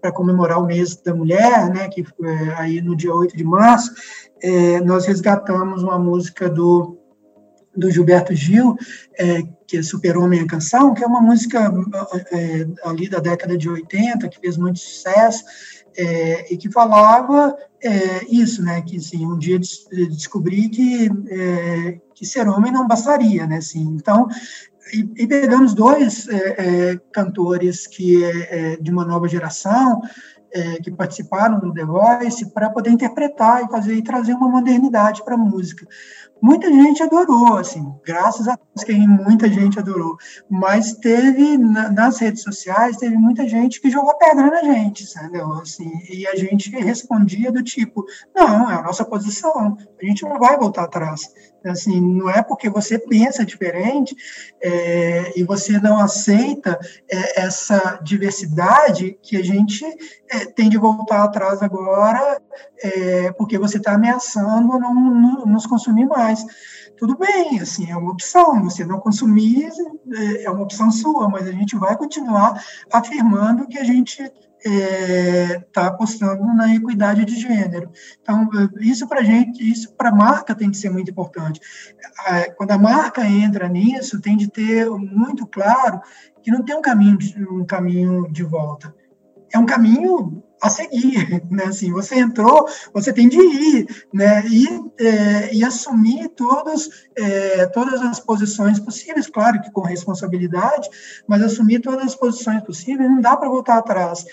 para comemorar o mês da mulher, né, que foi aí no dia 8 de março, é, nós resgatamos uma música do do Gilberto Gil, é, que é Super-Homem a Canção, que é uma música é, ali da década de 80, que fez muito sucesso, é, e que falava é, isso, né, que assim, um dia descobri que, é, que ser homem não bastaria, né, assim, então, e, e pegamos dois é, é, cantores que é, de uma nova geração, que participaram do The Voice, para poder interpretar e fazer e trazer uma modernidade para a música muita gente adorou, assim, graças a Deus que muita gente adorou, mas teve, na, nas redes sociais, teve muita gente que jogou pedra na gente, entendeu? Assim, e a gente respondia do tipo, não, é a nossa posição, a gente não vai voltar atrás, Assim, não é porque você pensa diferente é, e você não aceita é, essa diversidade que a gente é, tem de voltar atrás agora, porque você está ameaçando não, não, nos consumir mais. Tudo bem, assim, é uma opção. Você não consumir é, é uma opção sua, mas a gente vai continuar afirmando que a gente está é, tá apostando na equidade de gênero. Então, isso para gente, isso para a marca tem de ser muito importante. Quando a marca entra nisso, tem de ter muito claro que não tem um caminho um caminho de volta. É um caminho a seguir, né? Assim, você entrou, você tem de ir, né? E, é, e assumir todas, é, todas as posições possíveis, claro que com responsabilidade, mas assumir todas as posições possíveis, não dá para voltar atrás.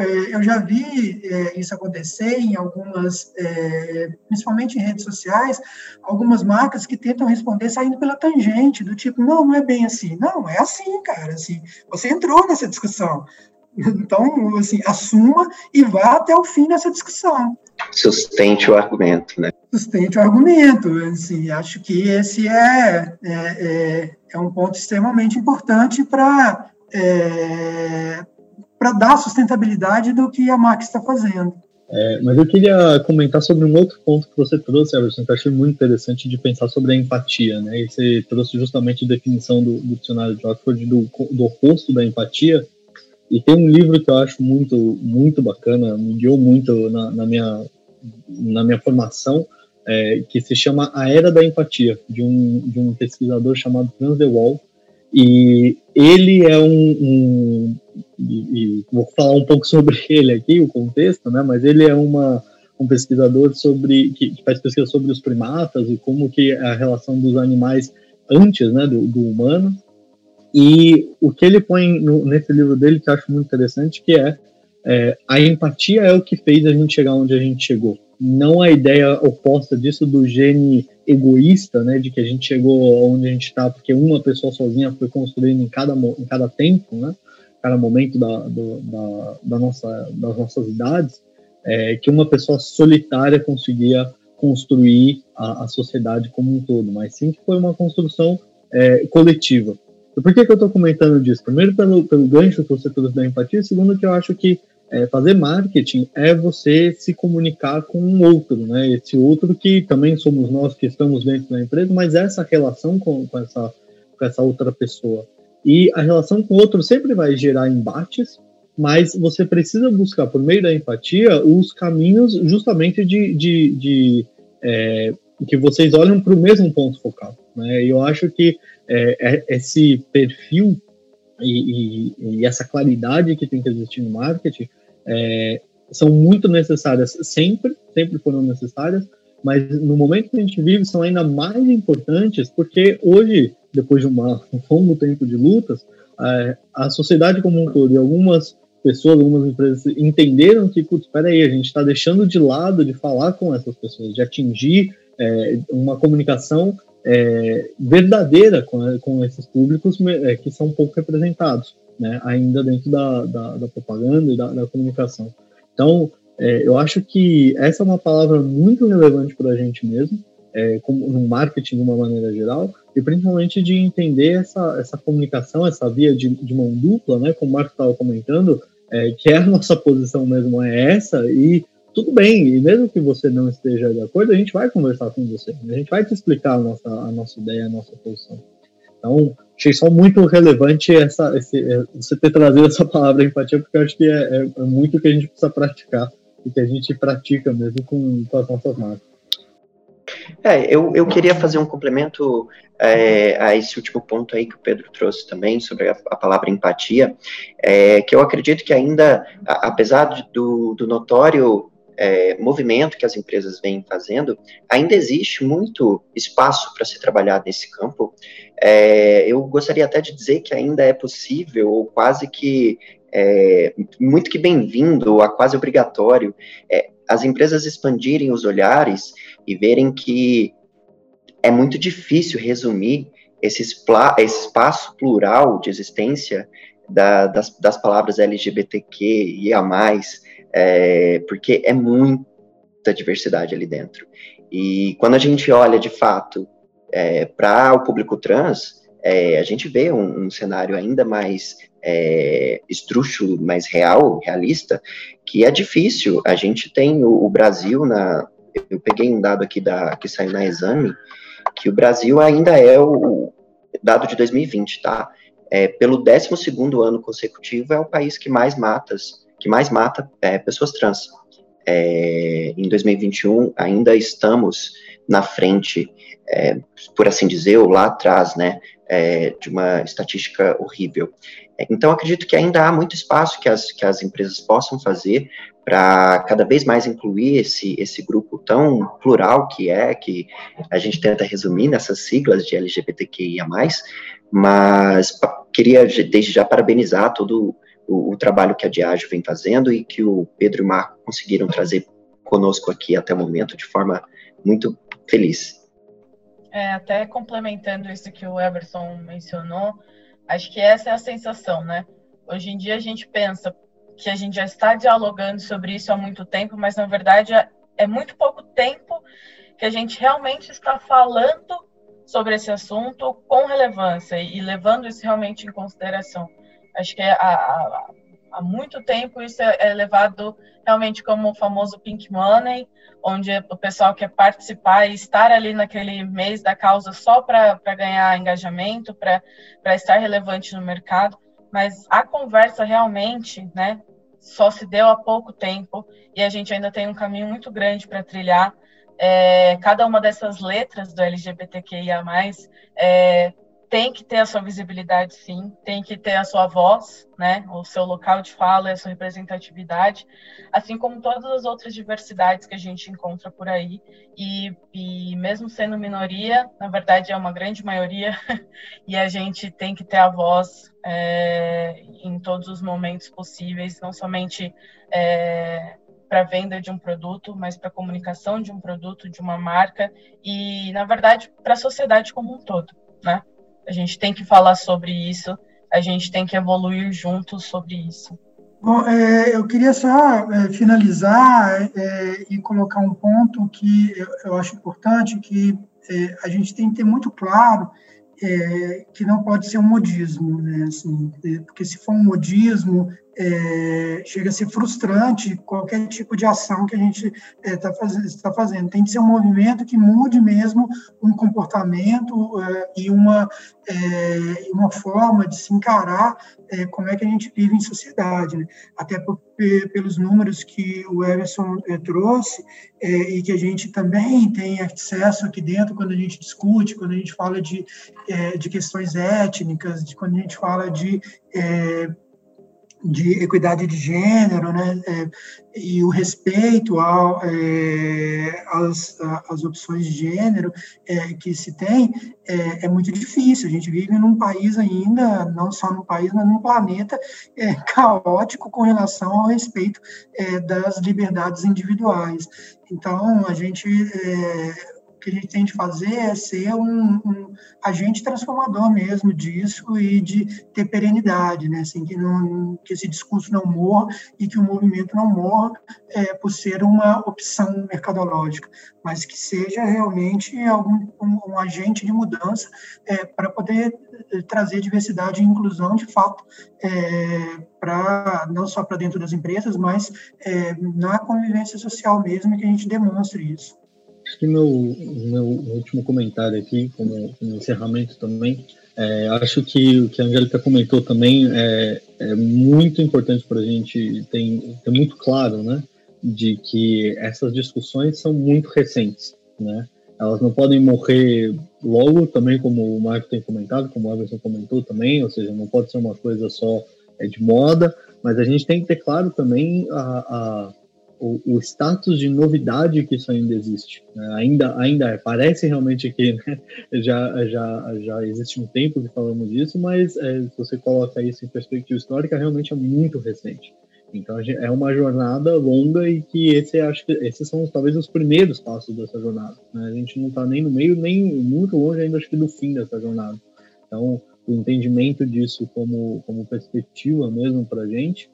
É, eu já vi é, isso acontecer em algumas, é, principalmente em redes sociais, algumas marcas que tentam responder saindo pela tangente, do tipo, não, não é bem assim. Não, é assim, cara, assim, você entrou nessa discussão, então, assim, assuma e vá até o fim dessa discussão. Sustente o argumento, né? Sustente o argumento. Assim, acho que esse é, é, é, é um ponto extremamente importante para é, para dar sustentabilidade do que a Max está fazendo. É, mas eu queria comentar sobre um outro ponto que você trouxe, Everson, que eu achei muito interessante de pensar sobre a empatia, né? E você trouxe justamente a definição do, do dicionário de Oxford do, do oposto da empatia, e tem um livro que eu acho muito, muito bacana, me guiou muito na, na minha, na minha formação, é, que se chama A Era da Empatia, de um, de um pesquisador chamado Franz de Waal. E ele é um. um e, e vou falar um pouco sobre [LAUGHS] ele aqui, o contexto, né? Mas ele é uma, um pesquisador sobre que, que faz pesquisa sobre os primatas e como que é a relação dos animais antes, né, do, do humano E o que ele põe no, nesse livro dele, que eu acho muito interessante, que é, é, a empatia é o que fez a gente chegar onde a gente chegou. Não a ideia oposta disso do gene egoísta, né, de que a gente chegou onde a gente está porque uma pessoa sozinha foi construindo em cada, em cada tempo, né, cada momento da, do, da, da nossa, das nossas idades, é, que uma pessoa solitária conseguia construir a, a, sociedade como um todo, mas sim que foi uma construção é, coletiva. Por que, que eu estou comentando disso? Primeiro, pelo, pelo gancho que você trouxe da empatia, segundo, que eu acho que é, fazer marketing é você se comunicar com um outro, né? Esse outro que também somos nós que estamos dentro da empresa, mas essa relação com, com, essa, com essa outra pessoa. E a relação com o outro sempre vai gerar embates, mas você precisa buscar, por meio da empatia, os caminhos justamente de, de, de é, que vocês olham para o mesmo ponto focal. Né? Eu acho que é, é, esse perfil e, e, e, essa claridade que tem que existir no marketing é, são muito necessárias sempre, sempre foram necessárias, mas no momento que a gente vive são ainda mais importantes porque hoje, depois de uma, [LAUGHS] um longo tempo de lutas, é, a sociedade como um todo e algumas pessoas, algumas empresas entenderam que, putz, espera aí, a gente está deixando de lado de falar com essas pessoas, de atingir é, uma comunicação é, verdadeira com, com esses públicos é, que são pouco representados, né, ainda dentro da, da, da propaganda e da, da, comunicação. Então, é, eu acho que essa é uma palavra muito relevante para a gente mesmo, é, como, no marketing de uma maneira geral, e principalmente de entender essa, essa comunicação, essa via de, de mão dupla, né, como o Marco estava comentando, é, que é a nossa posição mesmo é essa, e tudo bem, e mesmo que você não esteja de acordo, a gente vai conversar com você, a gente vai te explicar a nossa, a nossa ideia, a nossa posição. Então, achei só muito relevante essa, esse, é, você ter trazido essa palavra empatia, porque eu acho que é, é, é muito que a gente precisa praticar, e que a gente pratica mesmo com, com as nossas marcas. É, eu, eu queria fazer um complemento é, a esse último ponto aí que o Pedro trouxe também, sobre a, a palavra empatia, é, que eu acredito que ainda, a, apesar do, do notório é, movimento que as empresas vêm fazendo, ainda existe muito espaço para se trabalhar nesse campo. É, eu gostaria até de dizer que ainda é possível, ou quase que é, muito que bem-vindo, ou quase obrigatório, é, as empresas expandirem os olhares e verem que é muito difícil resumir esse, esse espaço plural de existência da, das, das, palavras LGBTQ e a mais, é, porque é muita diversidade ali dentro. E quando a gente olha de fato é, para o público trans, é, a gente vê um, um cenário ainda mais é, mais real, realista, que é difícil. A gente tem o, o Brasil na, eu peguei um dado aqui da, que saiu na exame, que o Brasil ainda é o dado de 2020, tá? É, pelo 12 ano consecutivo, é o país que mais mata, que mais mata é, pessoas trans. É, em 2021, ainda estamos na frente, é, por assim dizer, ou lá atrás, né, é, de uma estatística horrível. Então, acredito que ainda há muito espaço que as, que as empresas possam fazer para cada vez mais incluir esse, esse grupo tão plural que é, que a gente tenta resumir nessas siglas de LGBTQIA+, mas queria desde já parabenizar todo o, o, trabalho que a Diageo vem fazendo e que o Pedro e o Marco conseguiram trazer conosco aqui até o momento de forma muito feliz. É, até complementando isso que o Everson mencionou, acho que essa é a sensação, né? Hoje em dia a gente pensa, que a gente já está dialogando sobre isso há muito tempo, mas na verdade é, é muito pouco tempo que a gente realmente está falando sobre esse assunto com relevância e, levando isso realmente em consideração. Acho que é, há, há, muito tempo isso é, é, levado realmente como o famoso pink money, onde o pessoal quer participar e estar ali naquele mês da causa só para ganhar engajamento, para estar relevante no mercado mas a conversa realmente, né, só se deu há pouco tempo e a gente ainda tem um caminho muito grande para trilhar. É, cada uma dessas letras do LGBTQIA+, é, tem que ter a sua visibilidade, sim, tem que ter a sua voz, né, o seu local de fala, a sua representatividade, assim como todas as outras diversidades que a gente encontra por aí. E, e mesmo sendo minoria, na verdade é uma grande maioria, [LAUGHS] e a gente tem que ter a voz é, em todos os momentos possíveis, não somente é, para a venda de um produto, mas para a comunicação de um produto, de uma marca e, na verdade, para a sociedade como um todo, né? A gente tem que falar sobre isso, a gente tem que evoluir juntos sobre isso. Bom, é, eu queria só é, finalizar é, e colocar um ponto que eu, eu acho importante, que é, a gente tem que ter muito claro é, que não pode ser um modismo, né? Assim, é, porque se for um modismo, é, chega a ser frustrante qualquer tipo de ação que a gente está é, faz, tá fazendo. Tem que ser um movimento que mude mesmo um comportamento é, e uma, é, uma forma de se encarar é, como é que a gente vive em sociedade. Né? Até por, pelos números que o Everson é, trouxe e que a gente também tem acesso aqui dentro quando a gente discute, quando a gente fala de, de questões étnicas, de quando a gente fala de de equidade de gênero, né, é, e o respeito ao, é, às, às opções de gênero é, que se tem, é, é, muito difícil. A gente vive num país ainda, não só num país, mas num planeta é, [LAUGHS] caótico com relação ao respeito é, das liberdades individuais. Então, a gente que a gente tem de fazer é ser um, um, agente transformador mesmo disso e de ter perenidade, né? Assim, que, não, que esse discurso não morra e que o movimento não morra é, por ser uma opção mercadológica, mas que seja realmente algum um, um agente de mudança é, para poder é, trazer diversidade e inclusão de fato é, para não só para dentro das empresas, mas é, na convivência social mesmo que a gente demonstre isso. Acho que meu, meu último comentário aqui, como, como encerramento também, é, acho que o que a Angélica comentou também é, é muito importante para a gente ter, ter muito claro, né, de que essas discussões são muito recentes, né, elas não podem morrer logo, também como o Marco tem comentado, como o Everson comentou também, ou seja, não pode ser uma coisa só é, de moda, mas a gente tem que ter claro também a, a o, o, status de novidade que isso ainda existe. Né? Ainda, ainda é. Parece realmente que né, já, já, já existe um tempo que falamos disso, mas é, se você coloca isso em perspectiva histórica, realmente é muito recente. Então é uma jornada longa e que esse acho que esses são talvez os primeiros passos dessa jornada. Né? A gente não está nem no meio nem muito longe ainda acho que do fim dessa jornada. Então o entendimento disso como como perspectiva mesmo para gente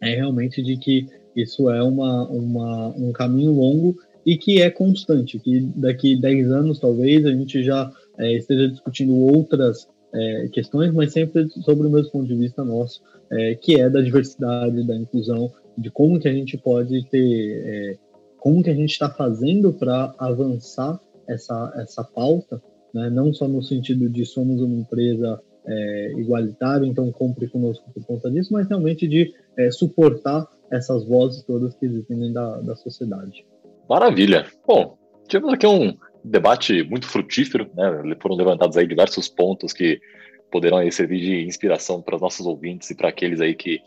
é realmente de que isso é uma, uma, um caminho longo e que é constante, que daqui 10 anos talvez a gente já é, esteja discutindo outras é, questões, mas sempre sobre o mesmo ponto de vista nosso, é, que é da diversidade, da inclusão, de como que a gente pode ter, é, como que a gente está fazendo para avançar essa, essa pauta, né? não só no sentido de somos uma empresa é, igualitária, então compre conosco por conta disso, mas realmente de é, suportar essas vozes todas que existem da, da sociedade. Maravilha. Bom, tivemos aqui um debate muito frutífero, né? Foram levantados aí diversos pontos que poderão aí servir de inspiração para os nossos ouvintes e para aqueles aí que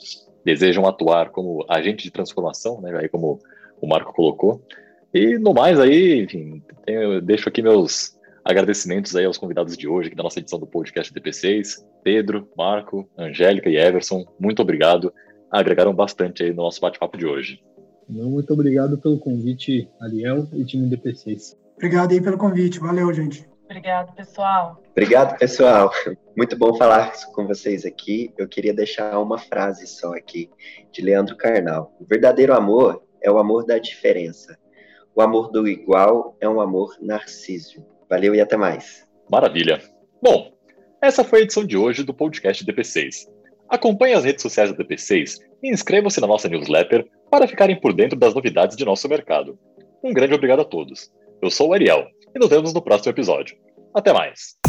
desejam atuar como agente de transformação, né? Aí como o Marco colocou. E no mais aí, enfim, deixo aqui meus agradecimentos aí aos convidados de hoje aqui da nossa edição do podcast DP6, Pedro, Marco, Angélica e Everson. Muito obrigado agregaram bastante aí no nosso bate-papo de hoje. Muito obrigado pelo convite, Ariel e time DP6. Obrigado aí pelo convite. Valeu, gente. Obrigado, pessoal. Obrigado, pessoal. Muito bom falar com vocês aqui. Eu queria deixar uma frase só aqui de Leandro Carnal. O verdadeiro amor é o amor da diferença. O amor do igual é um amor narciso. Valeu e até mais. Maravilha. Bom, essa foi a edição de hoje do podcast DP6. Acompanhe as redes sociais da DP6 e inscrevam-se na nossa newsletter para ficarem por dentro das novidades de nosso mercado. Um grande obrigado a todos. Eu sou o Ariel e nos vemos no próximo episódio. Até mais!